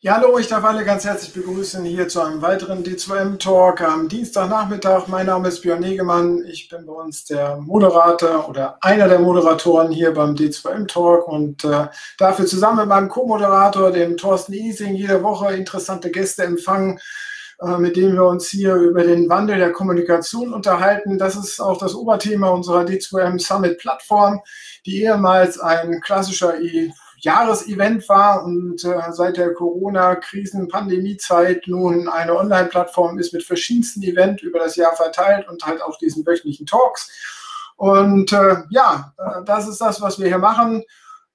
Ja, hallo, ich darf alle ganz herzlich begrüßen hier zu einem weiteren D2M-Talk am Dienstagnachmittag. Mein Name ist Björn Negemann. Ich bin bei uns der Moderator oder einer der Moderatoren hier beim D2M-Talk und äh, dafür zusammen mit meinem Co-Moderator, dem Thorsten Ising, jede Woche interessante Gäste empfangen, äh, mit denen wir uns hier über den Wandel der Kommunikation unterhalten. Das ist auch das Oberthema unserer D2M Summit Plattform, die ehemals ein klassischer e Jahresevent war und äh, seit der Corona-Krisen-Pandemie-Zeit nun eine Online-Plattform ist mit verschiedensten Events über das Jahr verteilt und halt auch diesen wöchentlichen Talks. Und äh, ja, äh, das ist das, was wir hier machen.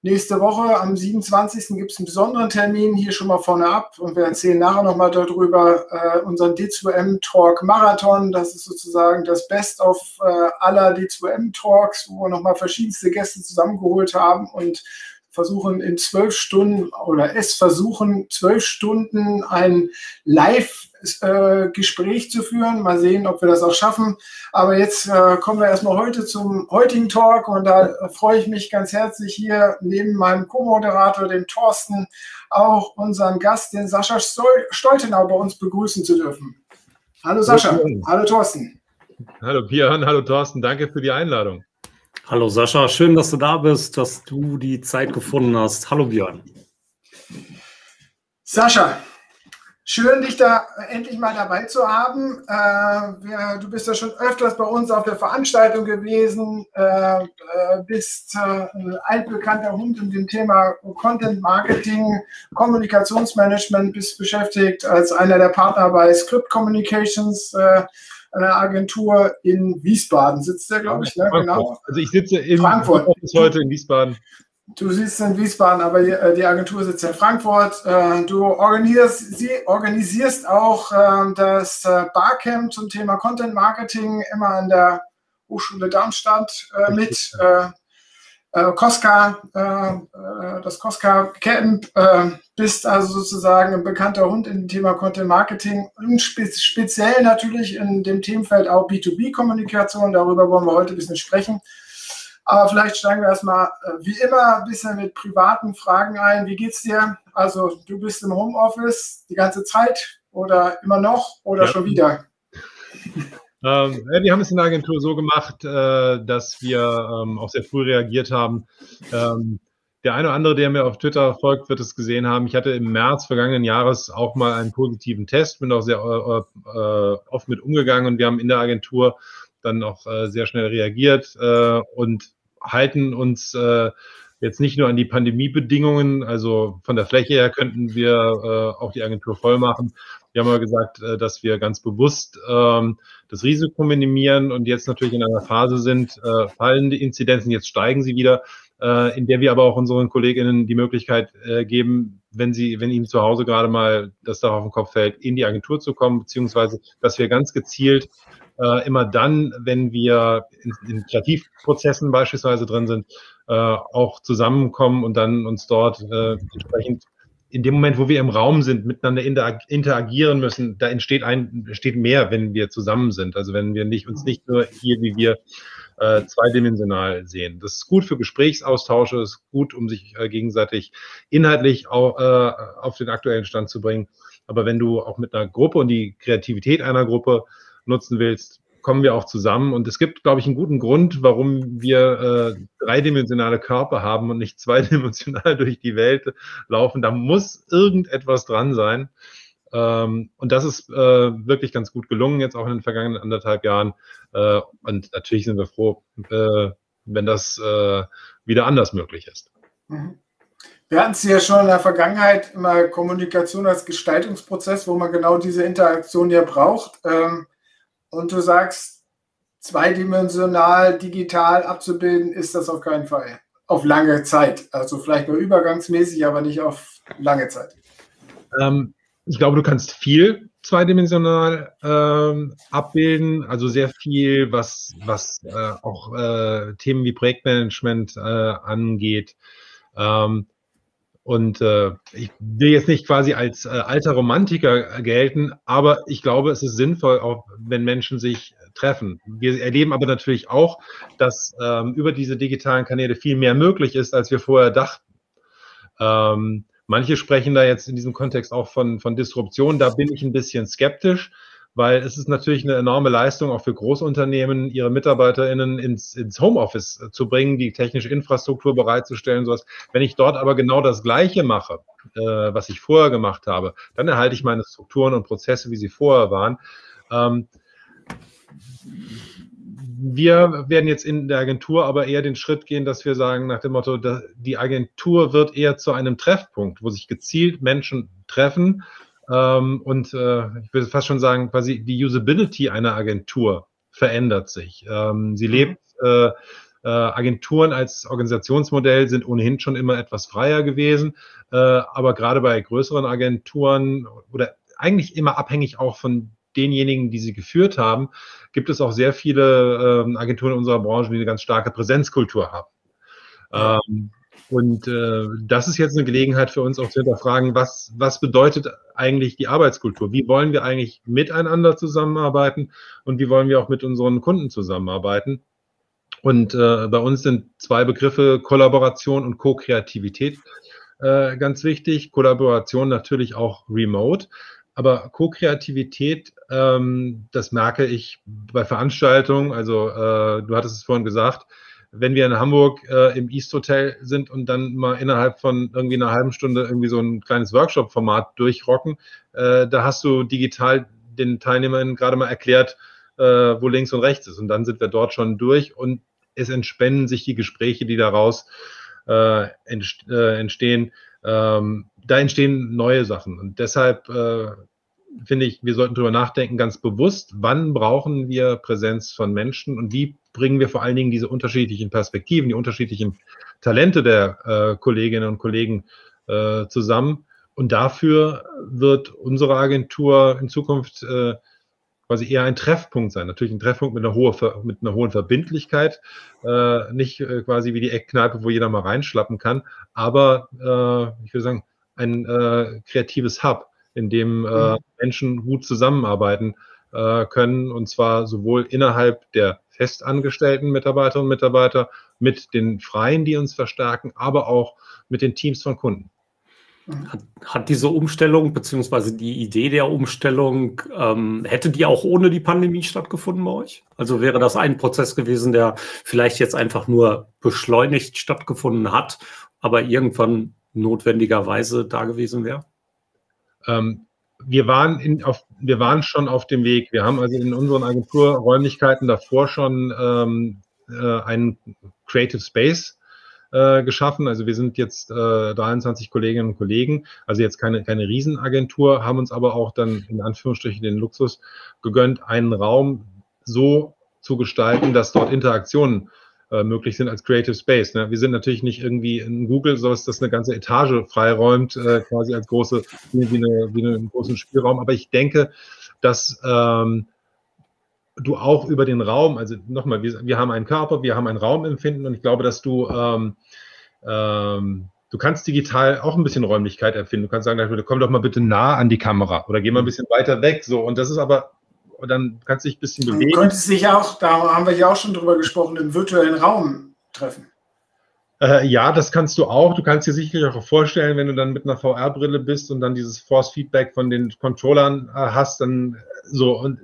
Nächste Woche am 27. gibt es einen besonderen Termin, hier schon mal vorne ab und wir erzählen nachher nochmal darüber, äh, unseren D2M Talk Marathon. Das ist sozusagen das Best of äh, aller D2M Talks, wo wir nochmal verschiedenste Gäste zusammengeholt haben und versuchen in zwölf Stunden oder es versuchen, zwölf Stunden ein Live-Gespräch zu führen. Mal sehen, ob wir das auch schaffen. Aber jetzt äh, kommen wir erstmal heute zum heutigen Talk und da freue ich mich ganz herzlich hier neben meinem Co-Moderator, dem Thorsten, auch unseren Gast, den Sascha Stoltenau, bei uns begrüßen zu dürfen. Hallo Sascha, hallo Thorsten. Hallo Björn, hallo Thorsten, danke für die Einladung. Hallo Sascha, schön, dass du da bist, dass du die Zeit gefunden hast. Hallo Björn. Sascha, schön, dich da endlich mal dabei zu haben. Äh, du bist ja schon öfters bei uns auf der Veranstaltung gewesen, äh, äh bist äh, ein altbekannter Hund in dem Thema Content Marketing, Kommunikationsmanagement, bist beschäftigt als einer der Partner bei Script Communications äh, einer Agentur in Wiesbaden sitzt der, glaube ich. Ne? Genau. Also ich sitze in Frankfurt bis heute in Wiesbaden. Du sitzt in Wiesbaden, aber die, die Agentur sitzt in Frankfurt. Äh, du organisierst, sie organisierst auch ähm, das äh, Barcamp zum Thema Content Marketing immer an der Hochschule Darmstadt äh, mit äh, Koska, äh, äh, das Koska Camp, äh, bist also sozusagen ein bekannter Hund im Thema Content Marketing und spe speziell natürlich in dem Themenfeld auch B2B-Kommunikation. Darüber wollen wir heute ein bisschen sprechen. Aber vielleicht steigen wir erstmal äh, wie immer ein bisschen mit privaten Fragen ein. Wie geht's dir? Also du bist im Homeoffice die ganze Zeit oder immer noch oder ja. schon wieder? Ähm, wir haben es in der Agentur so gemacht, äh, dass wir ähm, auch sehr früh reagiert haben. Ähm, der eine oder andere, der mir auf Twitter folgt, wird es gesehen haben. Ich hatte im März vergangenen Jahres auch mal einen positiven Test, bin auch sehr äh, äh, oft mit umgegangen und wir haben in der Agentur dann auch äh, sehr schnell reagiert äh, und halten uns äh, jetzt nicht nur an die Pandemiebedingungen, also von der Fläche her könnten wir auch die Agentur voll machen. Wir haben aber gesagt, äh, dass wir ganz bewusst ähm, das Risiko minimieren und jetzt natürlich in einer Phase sind, äh, fallende Inzidenzen, jetzt steigen sie wieder, äh, in der wir aber auch unseren KollegInnen die Möglichkeit äh, geben, wenn sie, wenn ihnen zu Hause gerade mal das Dach auf den Kopf fällt, in die Agentur zu kommen, beziehungsweise, dass wir ganz gezielt äh, immer dann, wenn wir in, in Kreativprozessen beispielsweise drin sind, äh, auch zusammenkommen und dann uns dort äh, entsprechend in dem Moment, wo wir im Raum sind, miteinander interagieren müssen, da entsteht ein, entsteht mehr, wenn wir zusammen sind. Also wenn wir nicht, uns nicht nur hier wie wir äh, zweidimensional sehen. Das ist gut für Gesprächsaustausche, ist gut, um sich äh, gegenseitig inhaltlich auch, äh, auf den aktuellen Stand zu bringen. Aber wenn du auch mit einer Gruppe und die Kreativität einer Gruppe nutzen willst, kommen wir auch zusammen. Und es gibt, glaube ich, einen guten Grund, warum wir äh, dreidimensionale Körper haben und nicht zweidimensional durch die Welt laufen. Da muss irgendetwas dran sein. Ähm, und das ist äh, wirklich ganz gut gelungen, jetzt auch in den vergangenen anderthalb Jahren. Äh, und natürlich sind wir froh, äh, wenn das äh, wieder anders möglich ist. Mhm. Wir hatten es ja schon in der Vergangenheit immer Kommunikation als Gestaltungsprozess, wo man genau diese Interaktion ja braucht. Ähm, und du sagst, zweidimensional digital abzubilden, ist das auf keinen Fall. Auf lange Zeit. Also vielleicht nur übergangsmäßig, aber nicht auf lange Zeit. Ähm, ich glaube, du kannst viel zweidimensional ähm, abbilden, also sehr viel, was, was äh, auch äh, Themen wie Projektmanagement äh, angeht. Ähm, und äh, ich will jetzt nicht quasi als äh, alter Romantiker gelten, aber ich glaube, es ist sinnvoll, auch wenn Menschen sich treffen. Wir erleben aber natürlich auch, dass ähm, über diese digitalen Kanäle viel mehr möglich ist, als wir vorher dachten. Ähm, manche sprechen da jetzt in diesem Kontext auch von, von Disruption. Da bin ich ein bisschen skeptisch weil es ist natürlich eine enorme Leistung auch für Großunternehmen, ihre MitarbeiterInnen ins, ins Homeoffice äh, zu bringen, die technische Infrastruktur bereitzustellen, sowas. Wenn ich dort aber genau das Gleiche mache, äh, was ich vorher gemacht habe, dann erhalte ich meine Strukturen und Prozesse, wie sie vorher waren. Ähm, wir werden jetzt in der Agentur aber eher den Schritt gehen, dass wir sagen, nach dem Motto, die Agentur wird eher zu einem Treffpunkt, wo sich gezielt Menschen treffen ähm, und äh, ich würde fast schon sagen, quasi die Usability einer Agentur verändert sich. Ähm, sie mhm. lebt, äh, äh, Agenturen als Organisationsmodell sind ohnehin schon immer etwas freier gewesen, äh, aber gerade bei größeren Agenturen oder eigentlich immer abhängig auch von denjenigen, die sie geführt haben, gibt es auch sehr viele ähm, Agenturen in unserer Branche, die eine ganz starke Präsenzkultur haben. Ähm, und äh, das ist jetzt eine Gelegenheit für uns auch zu hinterfragen, was, was bedeutet eigentlich die Arbeitskultur? Wie wollen wir eigentlich miteinander zusammenarbeiten und wie wollen wir auch mit unseren Kunden zusammenarbeiten? Und äh, bei uns sind zwei Begriffe Kollaboration und Co-Kreativität äh, ganz wichtig. Kollaboration natürlich auch remote. Aber Co-Kreativität, ähm, das merke ich bei Veranstaltungen. Also äh, du hattest es vorhin gesagt, wenn wir in Hamburg äh, im East Hotel sind und dann mal innerhalb von irgendwie einer halben Stunde irgendwie so ein kleines Workshop-Format durchrocken, äh, da hast du digital den Teilnehmern gerade mal erklärt, äh, wo links und rechts ist. Und dann sind wir dort schon durch und es entspannen sich die Gespräche, die daraus äh, äh, entstehen. Ähm, da entstehen neue Sachen. Und deshalb äh, finde ich, wir sollten darüber nachdenken, ganz bewusst, wann brauchen wir Präsenz von Menschen und wie bringen wir vor allen Dingen diese unterschiedlichen Perspektiven, die unterschiedlichen Talente der äh, Kolleginnen und Kollegen äh, zusammen. Und dafür wird unsere Agentur in Zukunft äh, quasi eher ein Treffpunkt sein. Natürlich ein Treffpunkt mit einer, hohe, mit einer hohen Verbindlichkeit, äh, nicht äh, quasi wie die Eckkneipe, wo jeder mal reinschlappen kann, aber äh, ich würde sagen, ein äh, kreatives Hub, in dem äh, mhm. Menschen gut zusammenarbeiten äh, können, und zwar sowohl innerhalb der festangestellten Mitarbeiterinnen und Mitarbeiter, mit den Freien, die uns verstärken, aber auch mit den Teams von Kunden. Hat, hat diese Umstellung beziehungsweise die Idee der Umstellung, ähm, hätte die auch ohne die Pandemie stattgefunden bei euch? Also wäre das ein Prozess gewesen, der vielleicht jetzt einfach nur beschleunigt stattgefunden hat, aber irgendwann notwendigerweise da gewesen wäre? Ähm, wir waren, in, auf, wir waren schon auf dem Weg. Wir haben also in unseren Agenturräumlichkeiten davor schon ähm, äh, einen Creative Space äh, geschaffen. Also wir sind jetzt äh, 23 Kolleginnen und Kollegen, also jetzt keine, keine Riesenagentur, haben uns aber auch dann in Anführungsstrichen den Luxus gegönnt, einen Raum so zu gestalten, dass dort Interaktionen äh, möglich sind als Creative Space. Ne? Wir sind natürlich nicht irgendwie in Google, so dass das eine ganze Etage freiräumt, äh, quasi als große, wie, eine, wie einen großen Spielraum. Aber ich denke, dass ähm, du auch über den Raum, also nochmal, wir, wir haben einen Körper, wir haben ein Raumempfinden und ich glaube, dass du ähm, ähm, du kannst digital auch ein bisschen Räumlichkeit erfinden. Du kannst sagen, komm doch mal bitte nah an die Kamera oder geh mal ein bisschen weiter weg. So, und das ist aber und dann kannst du dich ein bisschen bewegen. Du könntest dich auch, da haben wir ja auch schon drüber gesprochen, im virtuellen Raum treffen. Äh, ja, das kannst du auch. Du kannst dir sicherlich auch vorstellen, wenn du dann mit einer VR-Brille bist und dann dieses Force-Feedback von den Controllern äh, hast, dann äh, so und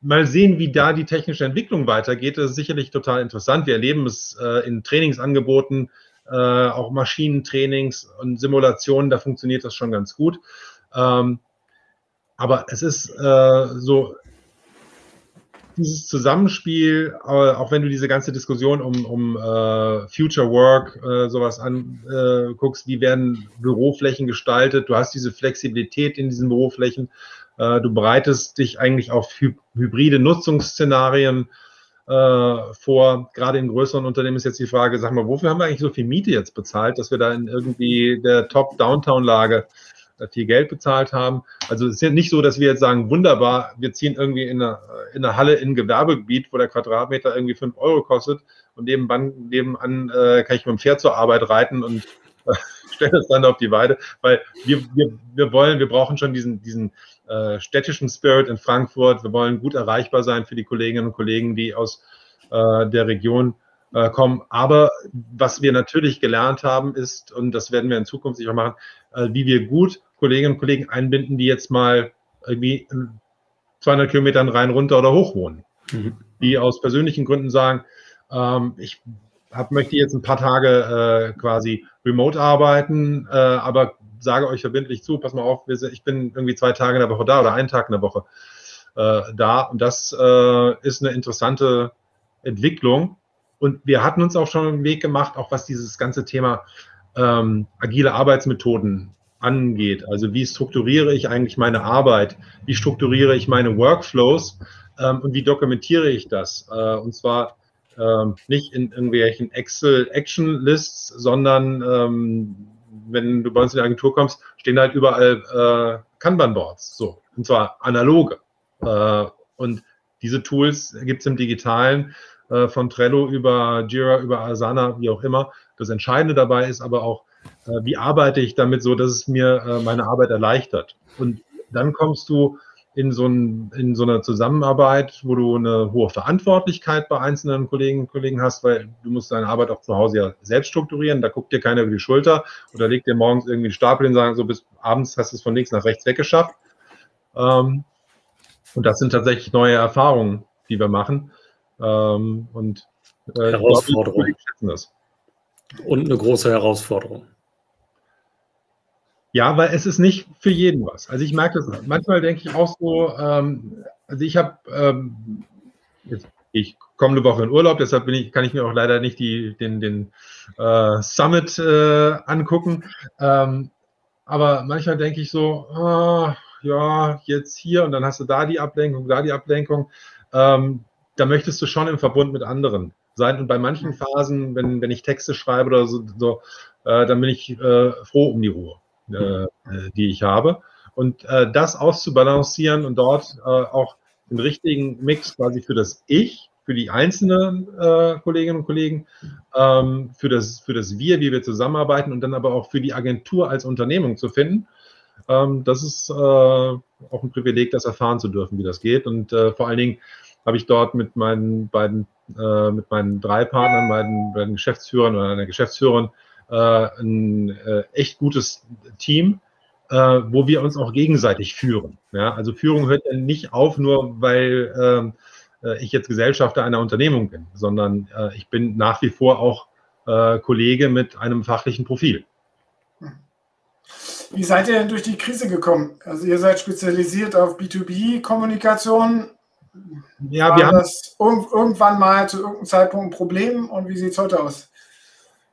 mal sehen, wie da die technische Entwicklung weitergeht. Das ist sicherlich total interessant. Wir erleben es äh, in Trainingsangeboten, auch Maschinentrainings und Simulationen, da funktioniert das schon ganz gut. Ähm, aber es ist äh, so, dieses Zusammenspiel, äh, auch wenn du diese ganze Diskussion um, um uh, Future Work uh, sowas anguckst, uh, wie werden Büroflächen gestaltet, du hast diese Flexibilität in diesen Büroflächen, du bereitest dich eigentlich auf hy hybride Nutzungsszenarien vor. Gerade in größeren Unternehmen ist jetzt die Frage, sag mal, wofür haben wir eigentlich so viel Miete jetzt bezahlt, dass wir da in irgendwie der Top-Downtown-Lage viel Geld bezahlt haben. Also es ist ja nicht so, dass wir jetzt sagen, wunderbar, wir ziehen irgendwie in einer, in einer Halle in ein Gewerbegebiet, wo der Quadratmeter irgendwie fünf Euro kostet und nebenan, nebenan äh, kann ich mit dem Pferd zur Arbeit reiten und stellen das dann auf die Weide, weil wir, wir, wir wollen, wir brauchen schon diesen, diesen äh, städtischen Spirit in Frankfurt. Wir wollen gut erreichbar sein für die Kolleginnen und Kollegen, die aus äh, der Region äh, kommen. Aber was wir natürlich gelernt haben, ist, und das werden wir in Zukunft sicher machen, äh, wie wir gut Kolleginnen und Kollegen einbinden, die jetzt mal irgendwie 200 Kilometern rein, runter oder hoch wohnen. Mhm. Die aus persönlichen Gründen sagen, ähm, ich hab, möchte jetzt ein paar Tage äh, quasi remote arbeiten, äh, aber sage euch verbindlich zu, pass mal auf, ich bin irgendwie zwei Tage in der Woche da oder einen Tag in der Woche äh, da. Und das äh, ist eine interessante Entwicklung. Und wir hatten uns auch schon einen Weg gemacht, auch was dieses ganze Thema ähm, agile Arbeitsmethoden angeht. Also wie strukturiere ich eigentlich meine Arbeit? Wie strukturiere ich meine Workflows? Ähm, und wie dokumentiere ich das? Äh, und zwar ähm, nicht in irgendwelchen Excel-Action-Lists, sondern ähm, wenn du bei uns in die Agentur kommst, stehen halt überall äh, Kanban-Boards, so, und zwar analoge. Äh, und diese Tools gibt es im Digitalen äh, von Trello über Jira, über Asana, wie auch immer. Das Entscheidende dabei ist aber auch, wie arbeite ich damit so, dass es mir äh, meine Arbeit erleichtert. Und dann kommst du in so, ein, in so einer Zusammenarbeit, wo du eine hohe Verantwortlichkeit bei einzelnen Kolleginnen und Kollegen hast, weil du musst deine Arbeit auch zu Hause ja selbst strukturieren. Da guckt dir keiner über die Schulter oder legt dir morgens irgendwie einen Stapel und sagen, so bis abends hast du es von links nach rechts weggeschafft. Ähm, und das sind tatsächlich neue Erfahrungen, die wir machen. Ähm, und äh, Herausforderung. Das. Und eine große Herausforderung. Ja, weil es ist nicht für jeden was. Also ich merke das, manchmal denke ich auch so, ähm, also ich habe, ähm, ich komme eine Woche in Urlaub, deshalb bin ich, kann ich mir auch leider nicht die, den, den äh, Summit äh, angucken. Ähm, aber manchmal denke ich so, ah, ja, jetzt hier und dann hast du da die Ablenkung, da die Ablenkung. Ähm, da möchtest du schon im Verbund mit anderen sein. Und bei manchen Phasen, wenn, wenn ich Texte schreibe oder so, so äh, dann bin ich äh, froh um die Ruhe. Äh, die ich habe. Und äh, das auszubalancieren und dort äh, auch den richtigen Mix quasi für das Ich, für die einzelnen äh, Kolleginnen und Kollegen, ähm, für, das, für das Wir, wie wir zusammenarbeiten und dann aber auch für die Agentur als Unternehmung zu finden. Ähm, das ist äh, auch ein Privileg, das erfahren zu dürfen, wie das geht. Und äh, vor allen Dingen habe ich dort mit meinen beiden, äh, mit meinen drei Partnern, beiden, beiden Geschäftsführern oder einer Geschäftsführerin äh, ein äh, echt gutes Team, äh, wo wir uns auch gegenseitig führen. Ja? Also Führung hört ja nicht auf, nur weil ähm, äh, ich jetzt Gesellschafter einer Unternehmung bin, sondern äh, ich bin nach wie vor auch äh, Kollege mit einem fachlichen Profil. Wie seid ihr denn durch die Krise gekommen? Also ihr seid spezialisiert auf B2B-Kommunikation. Ja, War wir haben das irgendwann mal zu irgendeinem Zeitpunkt ein Problem und wie sieht es heute aus?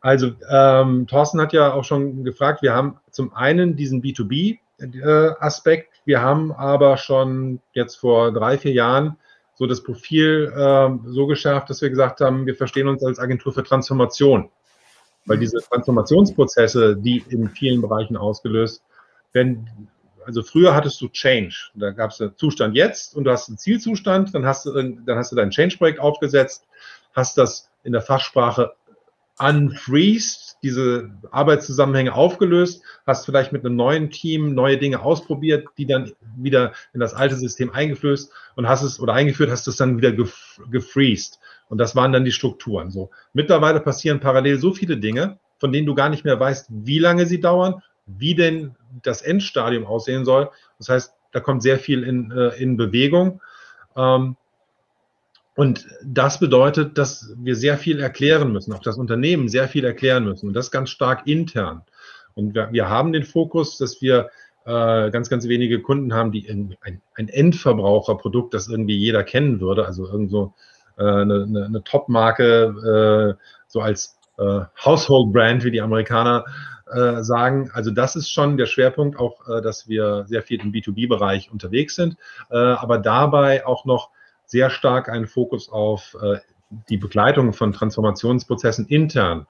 Also ähm, Thorsten hat ja auch schon gefragt, wir haben zum einen diesen B2B-Aspekt, äh, wir haben aber schon jetzt vor drei, vier Jahren so das Profil äh, so geschärft, dass wir gesagt haben, wir verstehen uns als Agentur für Transformation. Weil mhm. diese Transformationsprozesse, die in vielen Bereichen ausgelöst werden, also früher hattest du Change. Da gab es einen Zustand jetzt und du hast einen Zielzustand, dann hast du, dann hast du dein Change-Projekt aufgesetzt, hast das in der Fachsprache unfreezed, diese Arbeitszusammenhänge aufgelöst, hast vielleicht mit einem neuen Team neue Dinge ausprobiert, die dann wieder in das alte System eingeflößt und hast es oder eingeführt, hast es dann wieder gefreezed. Und das waren dann die Strukturen. So. Mittlerweile passieren parallel so viele Dinge, von denen du gar nicht mehr weißt, wie lange sie dauern, wie denn das Endstadium aussehen soll. Das heißt, da kommt sehr viel in, äh, in Bewegung. Ähm, und das bedeutet, dass wir sehr viel erklären müssen, auch das Unternehmen sehr viel erklären müssen und das ganz stark intern. Und wir, wir haben den Fokus, dass wir äh, ganz, ganz wenige Kunden haben, die ein, ein Endverbraucherprodukt, das irgendwie jeder kennen würde, also irgend so äh, eine, eine, eine Top-Marke, äh, so als äh, Household-Brand, wie die Amerikaner äh, sagen. Also das ist schon der Schwerpunkt, auch äh, dass wir sehr viel im B2B-Bereich unterwegs sind, äh, aber dabei auch noch sehr stark einen Fokus auf äh, die Begleitung von Transformationsprozessen intern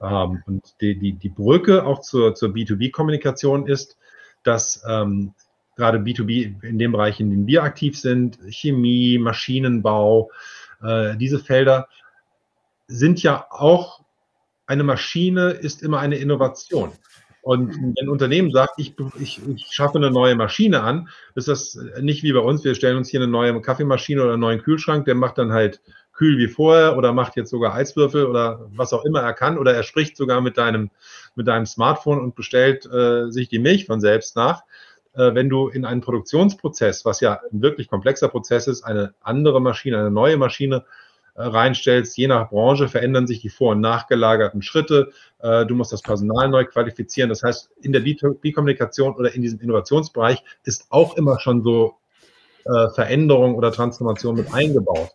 haben. Und die, die, die Brücke auch zur, zur B2B-Kommunikation ist, dass ähm, gerade B2B in dem Bereich, in dem wir aktiv sind, Chemie, Maschinenbau, äh, diese Felder sind ja auch eine Maschine ist immer eine Innovation. Und wenn ein Unternehmen sagt, ich, ich, ich schaffe eine neue Maschine an, ist das nicht wie bei uns, wir stellen uns hier eine neue Kaffeemaschine oder einen neuen Kühlschrank, der macht dann halt kühl wie vorher oder macht jetzt sogar Eiswürfel oder was auch immer er kann oder er spricht sogar mit deinem, mit deinem Smartphone und bestellt äh, sich die Milch von selbst nach. Äh, wenn du in einen Produktionsprozess, was ja ein wirklich komplexer Prozess ist, eine andere Maschine, eine neue Maschine reinstellst. Je nach Branche verändern sich die vor- und nachgelagerten Schritte. Äh, du musst das Personal neu qualifizieren. Das heißt, in der B-Kommunikation oder in diesem Innovationsbereich ist auch immer schon so äh, Veränderung oder Transformation mit eingebaut.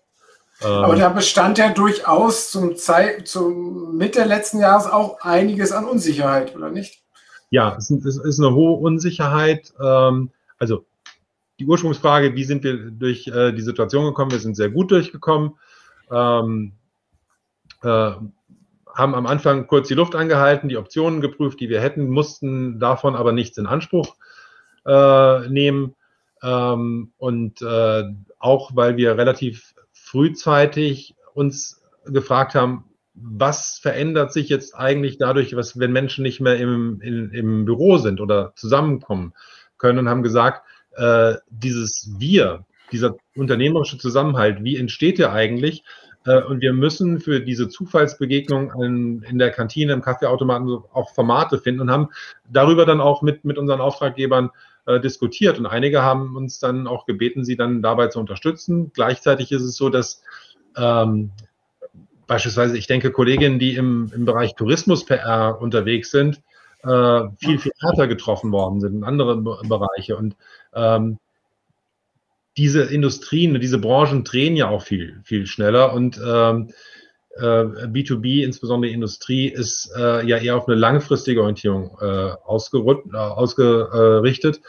Aber da bestand ja durchaus zum, Zeit, zum Mitte letzten Jahres auch einiges an Unsicherheit, oder nicht? Ja, es ist eine hohe Unsicherheit. Ähm, also die Ursprungsfrage, wie sind wir durch die Situation gekommen? Wir sind sehr gut durchgekommen ähm, äh, haben am Anfang kurz die Luft angehalten, die Optionen geprüft, die wir hätten, mussten davon aber nichts in Anspruch äh, nehmen. Ähm, und äh, auch weil wir relativ frühzeitig uns gefragt haben, was verändert sich jetzt eigentlich dadurch, was, wenn Menschen nicht mehr im, in, im Büro sind oder zusammenkommen können und haben gesagt, äh, dieses Wir, dieser unternehmerische Zusammenhalt, wie entsteht der eigentlich? Äh, und wir müssen für diese Zufallsbegegnung in der Kantine, im Kaffeeautomaten auch Formate finden und haben darüber dann auch mit, mit unseren Auftraggebern äh, diskutiert. Und einige haben uns dann auch gebeten, sie dann dabei zu unterstützen. Gleichzeitig ist es so, dass ähm, beispielsweise, ich denke, Kolleginnen, die im, im Bereich Tourismus-PR unterwegs sind, äh, viel, viel härter getroffen worden sind in anderen Bereiche. Und ähm, diese Industrien, diese Branchen drehen ja auch viel, viel schneller und ähm, äh, B2B, insbesondere Industrie, ist äh, ja eher auf eine langfristige Orientierung äh, äh, ausgerichtet.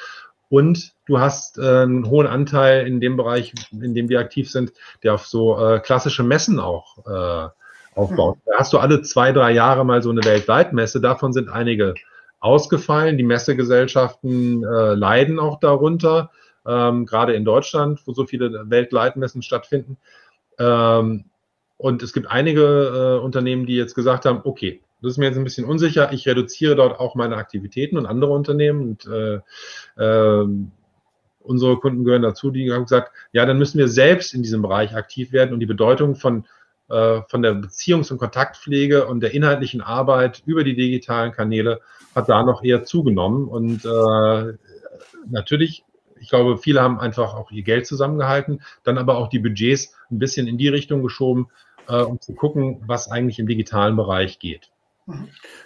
Und du hast äh, einen hohen Anteil in dem Bereich, in dem wir aktiv sind, der auf so äh, klassische Messen auch äh, aufbaut. Da hast du alle zwei, drei Jahre mal so eine Weltweitmesse. Davon sind einige ausgefallen. Die Messegesellschaften äh, leiden auch darunter ähm, gerade in Deutschland, wo so viele Weltleitmessen stattfinden. Ähm, und es gibt einige äh, Unternehmen, die jetzt gesagt haben, okay, das ist mir jetzt ein bisschen unsicher, ich reduziere dort auch meine Aktivitäten und andere Unternehmen und äh, äh, unsere Kunden gehören dazu, die haben gesagt, ja, dann müssen wir selbst in diesem Bereich aktiv werden und die Bedeutung von, äh, von der Beziehungs- und Kontaktpflege und der inhaltlichen Arbeit über die digitalen Kanäle hat da noch eher zugenommen und äh, natürlich ich glaube, viele haben einfach auch ihr Geld zusammengehalten, dann aber auch die Budgets ein bisschen in die Richtung geschoben, äh, um zu gucken, was eigentlich im digitalen Bereich geht.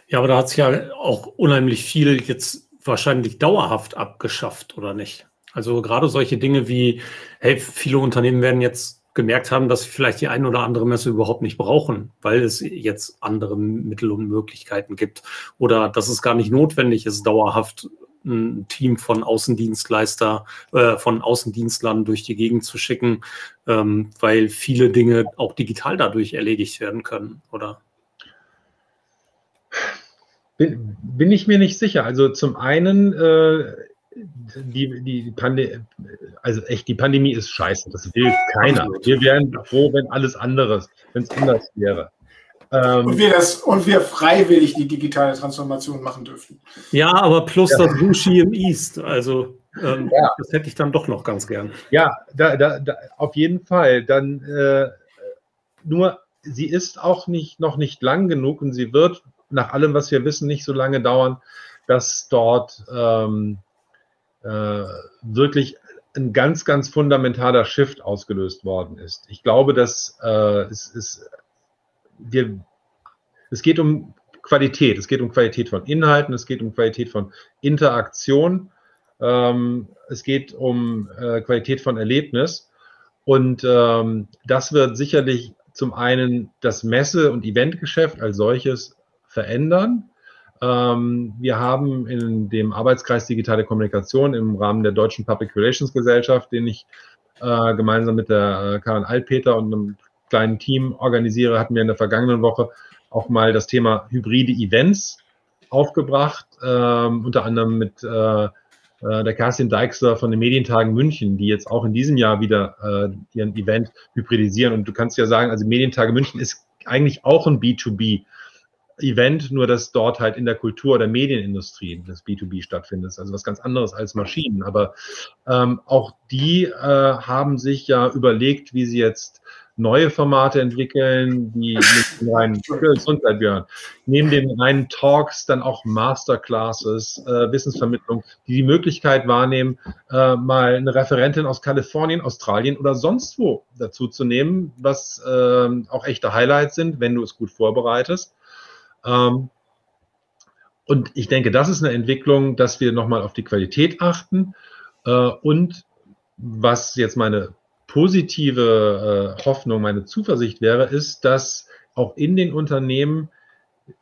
Ja, aber da hat sich ja auch unheimlich viel jetzt wahrscheinlich dauerhaft abgeschafft, oder nicht? Also gerade solche Dinge wie, hey, viele Unternehmen werden jetzt gemerkt haben, dass sie vielleicht die eine oder andere Messe überhaupt nicht brauchen, weil es jetzt andere Mittel und Möglichkeiten gibt oder dass es gar nicht notwendig ist, dauerhaft ein Team von Außendienstleister, äh, von Außendienstlern durch die Gegend zu schicken, ähm, weil viele Dinge auch digital dadurch erledigt werden können, oder? Bin, bin ich mir nicht sicher. Also zum einen, äh, die, die Pandemie, also echt, die Pandemie ist scheiße. Das will keiner. Wir wären froh, wenn alles anderes, wenn es anders wäre. Ähm, und, wir das, und wir freiwillig die digitale Transformation machen dürfen. Ja, aber plus ja. das Sushi im East. Also ähm, ja. das hätte ich dann doch noch ganz gern. Ja, da, da, da, auf jeden Fall. Dann äh, nur, sie ist auch nicht, noch nicht lang genug und sie wird nach allem, was wir wissen, nicht so lange dauern, dass dort ähm, äh, wirklich ein ganz, ganz fundamentaler Shift ausgelöst worden ist. Ich glaube, dass äh, es ist wir, es geht um Qualität. Es geht um Qualität von Inhalten, es geht um Qualität von Interaktion, ähm, es geht um äh, Qualität von Erlebnis. Und ähm, das wird sicherlich zum einen das Messe- und Eventgeschäft als solches verändern. Ähm, wir haben in dem Arbeitskreis Digitale Kommunikation im Rahmen der Deutschen Public Relations Gesellschaft, den ich äh, gemeinsam mit der äh, Karin Altpeter und einem kleinen Team organisiere, hatten wir in der vergangenen Woche auch mal das Thema hybride Events aufgebracht, ähm, unter anderem mit äh, äh, der Kerstin Deixler von den Medientagen München, die jetzt auch in diesem Jahr wieder äh, ihren Event hybridisieren. Und du kannst ja sagen, also Medientage München ist eigentlich auch ein B2B Event, nur dass dort halt in der Kultur- oder Medienindustrie das B2B stattfindet. Also was ganz anderes als Maschinen. Aber ähm, auch die äh, haben sich ja überlegt, wie sie jetzt neue Formate entwickeln, die mit den reinen Gesundheit, Björn, neben den reinen Talks dann auch Masterclasses, äh, Wissensvermittlung, die die Möglichkeit wahrnehmen, äh, mal eine Referentin aus Kalifornien, Australien oder sonst wo dazu zu nehmen, was äh, auch echte Highlights sind, wenn du es gut vorbereitest. Ähm, und ich denke, das ist eine Entwicklung, dass wir nochmal auf die Qualität achten äh, und was jetzt meine positive äh, Hoffnung, meine Zuversicht wäre, ist, dass auch in den Unternehmen,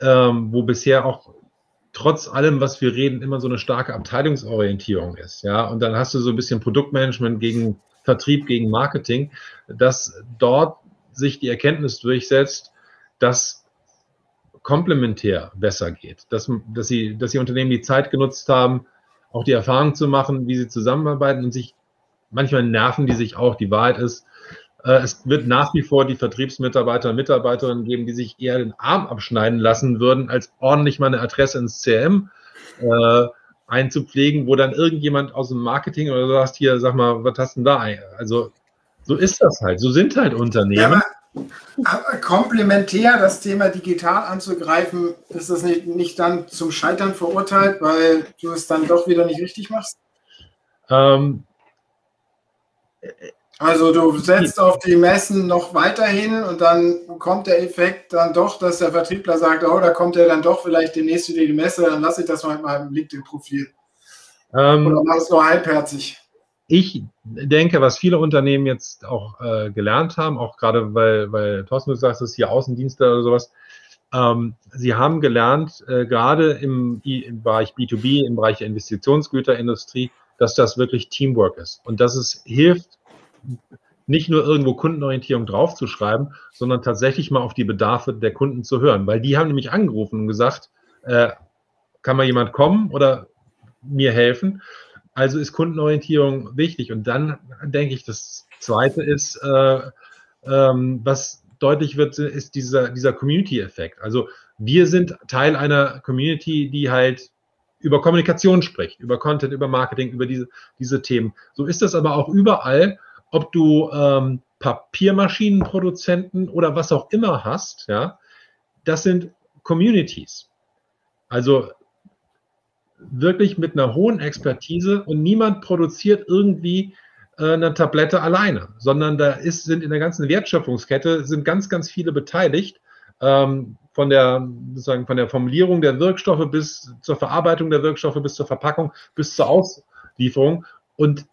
ähm, wo bisher auch trotz allem, was wir reden, immer so eine starke Abteilungsorientierung ist, ja, und dann hast du so ein bisschen Produktmanagement gegen Vertrieb, gegen Marketing, dass dort sich die Erkenntnis durchsetzt, dass komplementär besser geht, dass, dass, sie, dass die Unternehmen die Zeit genutzt haben, auch die Erfahrung zu machen, wie sie zusammenarbeiten und sich manchmal nerven die sich auch. Die Wahrheit ist, äh, es wird nach wie vor die Vertriebsmitarbeiter und Mitarbeiterinnen geben, die sich eher den Arm abschneiden lassen würden, als ordentlich mal eine Adresse ins CRM äh, einzupflegen, wo dann irgendjemand aus dem Marketing oder so sagt, hier, sag mal, was hast du denn da? Also so ist das halt. So sind halt Unternehmen. Ja, aber komplementär das Thema digital anzugreifen, ist das nicht, nicht dann zum Scheitern verurteilt, weil du es dann doch wieder nicht richtig machst? Ähm, also du setzt auf die Messen noch weiterhin und dann kommt der Effekt dann doch, dass der Vertriebler sagt, oh, da kommt er dann doch vielleicht demnächst wieder die Messe, dann lasse ich das mal in meinem LinkedIn-Profil. Ähm, Oder mach es nur halbherzig. Ich denke, was viele Unternehmen jetzt auch äh, gelernt haben, auch gerade weil, weil Thorsten, du sagst, es ist hier Außendienste oder sowas, ähm, sie haben gelernt, äh, gerade im, im Bereich B2B, im Bereich der Investitionsgüterindustrie, dass das wirklich Teamwork ist und dass es hilft, nicht nur irgendwo Kundenorientierung draufzuschreiben, sondern tatsächlich mal auf die Bedarfe der Kunden zu hören, weil die haben nämlich angerufen und gesagt, äh, kann mal jemand kommen oder mir helfen? Also ist Kundenorientierung wichtig. Und dann denke ich, das Zweite ist, äh, ähm, was deutlich wird, ist dieser, dieser Community-Effekt. Also wir sind Teil einer Community, die halt über Kommunikation spricht, über Content, über Marketing, über diese, diese Themen. So ist das aber auch überall, ob du ähm, Papiermaschinenproduzenten oder was auch immer hast, ja, das sind Communities. Also wirklich mit einer hohen Expertise und niemand produziert irgendwie äh, eine Tablette alleine, sondern da ist, sind in der ganzen Wertschöpfungskette sind ganz, ganz viele beteiligt. Ähm, von der, sozusagen von der Formulierung der Wirkstoffe bis zur Verarbeitung der Wirkstoffe, bis zur Verpackung, bis zur Auslieferung. Und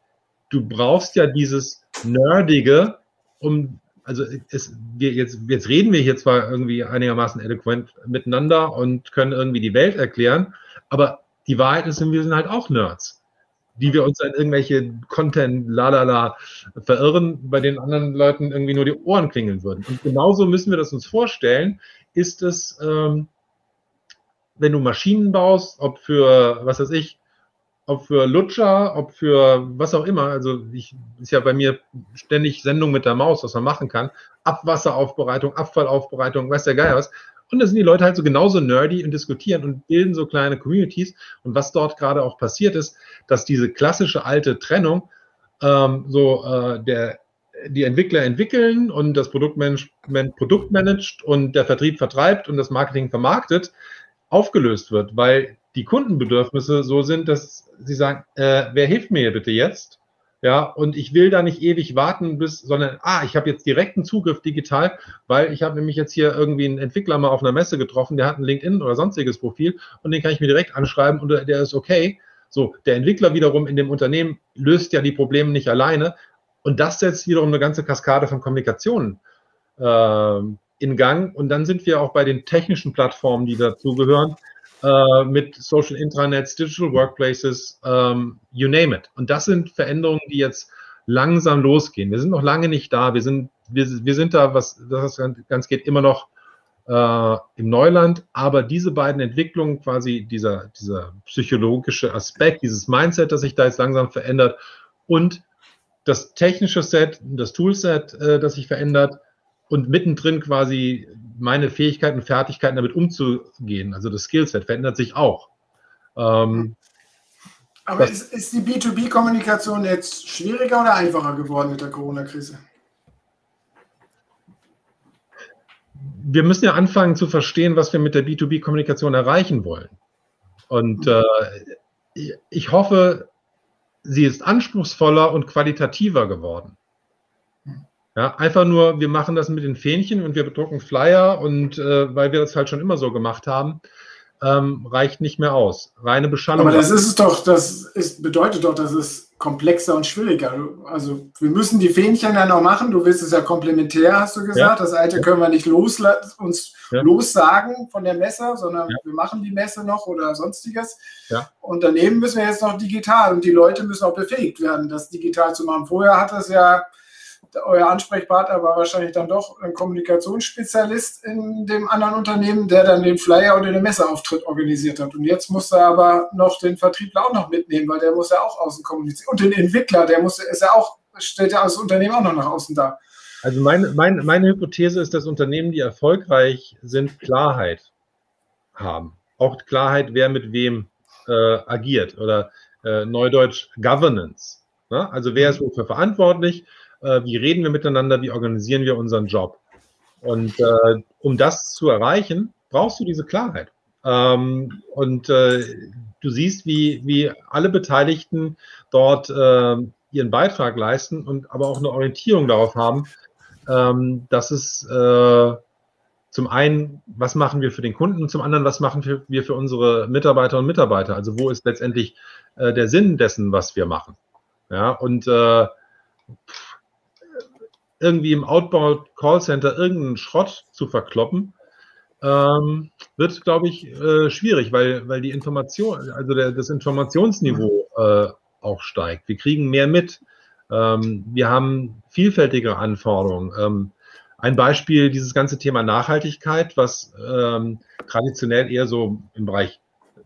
du brauchst ja dieses Nerdige, um, also es, wir jetzt, jetzt reden wir hier zwar irgendwie einigermaßen eloquent miteinander und können irgendwie die Welt erklären, aber die Wahrheit ist, wir sind halt auch Nerds die wir uns an irgendwelche Content, lalala, verirren, bei den anderen Leuten irgendwie nur die Ohren klingeln würden. Und genauso müssen wir das uns vorstellen, ist es, ähm, wenn du Maschinen baust, ob für, was weiß ich, ob für Lutscher, ob für was auch immer, also ich, ist ja bei mir ständig Sendung mit der Maus, was man machen kann, Abwasseraufbereitung, Abfallaufbereitung, weiß der Geil was. Und da sind die Leute halt so genauso nerdy und diskutieren und bilden so kleine Communities. Und was dort gerade auch passiert ist, dass diese klassische alte Trennung, ähm, so äh, der die Entwickler entwickeln und das Produktmanagement Produkt managt und der Vertrieb vertreibt und das Marketing vermarktet, aufgelöst wird, weil die Kundenbedürfnisse so sind, dass sie sagen, äh, wer hilft mir bitte jetzt? Ja, und ich will da nicht ewig warten, bis, sondern, ah, ich habe jetzt direkten Zugriff digital, weil ich habe nämlich jetzt hier irgendwie einen Entwickler mal auf einer Messe getroffen, der hat ein LinkedIn oder sonstiges Profil und den kann ich mir direkt anschreiben und der ist okay. So, der Entwickler wiederum in dem Unternehmen löst ja die Probleme nicht alleine, und das setzt wiederum eine ganze Kaskade von Kommunikationen äh, in Gang. Und dann sind wir auch bei den technischen Plattformen, die dazugehören, äh, mit Social Intranets, Digital Workplaces, ähm, you name it. Und das sind Veränderungen, die jetzt langsam losgehen. Wir sind noch lange nicht da. Wir sind, wir, wir sind da, was das ganz geht, immer noch äh, im Neuland. Aber diese beiden Entwicklungen, quasi dieser, dieser psychologische Aspekt, dieses Mindset, das sich da jetzt langsam verändert und das technische Set, das Toolset, äh, das sich verändert, und mittendrin quasi meine Fähigkeiten und Fertigkeiten damit umzugehen, also das Skillset verändert sich auch. Ähm, Aber ist, ist die B2B-Kommunikation jetzt schwieriger oder einfacher geworden mit der Corona-Krise? Wir müssen ja anfangen zu verstehen, was wir mit der B2B-Kommunikation erreichen wollen. Und äh, ich hoffe, sie ist anspruchsvoller und qualitativer geworden. Ja, einfach nur, wir machen das mit den Fähnchen und wir bedrucken Flyer und äh, weil wir das halt schon immer so gemacht haben, ähm, reicht nicht mehr aus. Reine Beschallung. Aber das ist es doch, das ist, bedeutet doch, dass es komplexer und schwieriger. Also wir müssen die Fähnchen ja noch machen. Du willst es ja komplementär, hast du gesagt. Ja. Das alte können wir nicht uns ja. lossagen von der Messe, sondern ja. wir machen die Messe noch oder sonstiges. Und daneben müssen wir jetzt noch digital und die Leute müssen auch befähigt werden, das digital zu machen. Vorher hat es ja euer Ansprechpartner war wahrscheinlich dann doch ein Kommunikationsspezialist in dem anderen Unternehmen, der dann den Flyer oder den Messeauftritt organisiert hat. Und jetzt muss er aber noch den Vertriebler auch noch mitnehmen, weil der muss ja auch außen kommunizieren. Und den Entwickler, der muss, ist ja auch, stellt ja das Unternehmen auch noch nach außen dar. Also meine, meine, meine Hypothese ist, dass Unternehmen, die erfolgreich sind, Klarheit haben. Auch Klarheit, wer mit wem äh, agiert oder äh, Neudeutsch Governance. Ne? Also wer ist wofür verantwortlich? Äh, wie reden wir miteinander, wie organisieren wir unseren Job. Und äh, um das zu erreichen, brauchst du diese Klarheit. Ähm, und äh, du siehst, wie, wie alle Beteiligten dort äh, ihren Beitrag leisten und aber auch eine Orientierung darauf haben, ähm, dass es äh, zum einen, was machen wir für den Kunden und zum anderen, was machen wir für unsere Mitarbeiter und Mitarbeiter? Also wo ist letztendlich äh, der Sinn dessen, was wir machen? Ja, und äh, irgendwie im Outbound Callcenter irgendeinen Schrott zu verkloppen, ähm, wird, glaube ich, äh, schwierig, weil, weil die Information, also der, das Informationsniveau äh, auch steigt. Wir kriegen mehr mit. Ähm, wir haben vielfältige Anforderungen. Ähm, ein Beispiel, dieses ganze Thema Nachhaltigkeit, was ähm, traditionell eher so im Bereich